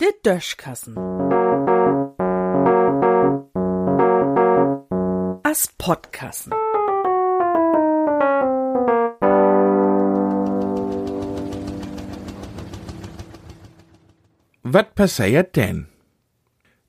Der Döschkassen. As Podkassen. Wat passiert denn?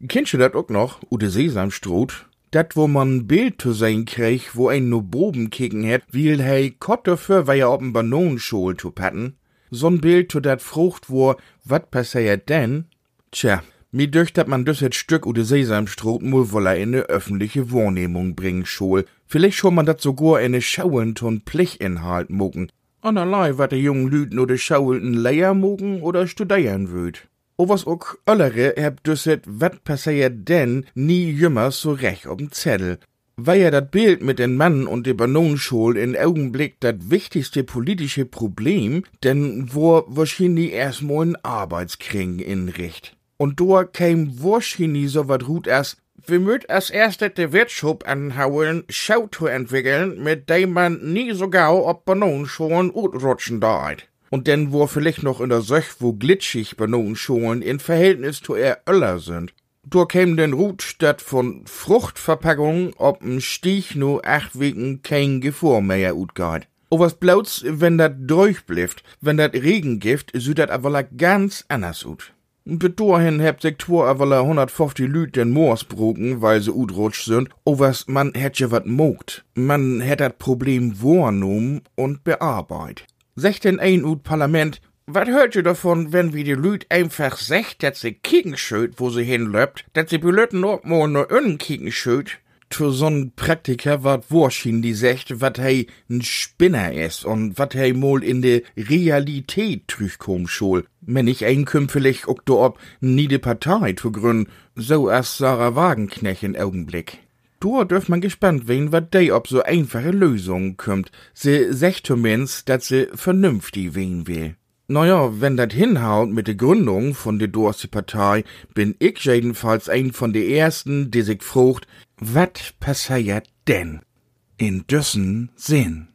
Kennst du dat auch noch, Ute Sesamstrot? Dat, wo man Bild zu sein krieg, wo ein no Boben kicken het, will hei Kott dafür, weil er ob'n Banonenschol zu patten. So'n Bild zu dat Frucht, wo, wat passiert denn? Tja, mir dürcht, dat man das Stück Ute Sesamstrot mul woller in ne öffentliche Wahrnehmung bringen schol. Vielleicht schon man dat sogar in ne schauend und Plichinhalt mucken. Anerlei, wat de jungen Lüten oder schaulten Leier mucken oder studieren würd. O was ook öllere heb dus het wat passiert denn nie jümmer so recht ob'n Zettel. Weil ja dat Bild mit den Mann und de Banonenschol in Augenblick dat wichtigste politische Problem, denn wo wahrscheinlich erstmal ein Arbeitskring in Richt. Und da käm wahrscheinlich so wat gut as, wir möt als erstes de Wirtschaft anhauen, Schau zu entwickeln, mit dem man nie so gau ob Banonenscholen utrutschen deit und denn wo vielleicht noch in der Söch, wo glitschig Bananenscholen in Verhältnis zu er Öller sind. Da käm den Rut statt von Fruchtverpackung ob'n Stich nur acht Wegen kein Gefahr mehr utgeht. O was blauts, wenn dat durchblifft, wenn dat Regengift, so dat aber ganz anders ut. Bis dahin hebt sich twar aber 150 Lüt den Moors broken, weil sie utrutsch sind. O was, man hätt ja wat mogt. Man hätt dat Problem wahrnommen und bearbeitet. Secht denn ein ut Parlament, wat hört ihr davon, wenn wie die Lüd einfach secht, dat sie kicken schöt, wo sie hinlöpt, dat sie auch mal nur innen kicken schöt? Für so'n Praktiker wat Worschien die secht, wat hei n Spinner is und wat hei mol in de Realität trüchkom schol. Wenn ich einkümpfelig ook do ob niede Partei zu gründen, so as Sarah Wagenknecht in Augenblick. Da dürft man gespannt wen, wat dei ob so einfache Lösungen kümmt. Se secht zumindest, dat se vernünftig wen will. Naja, wenn dat hinhaut mit der Gründung von der Dorse Partei, bin ich jedenfalls ein von de ersten, die sich frucht, wat passiert denn? In düssen Sinn.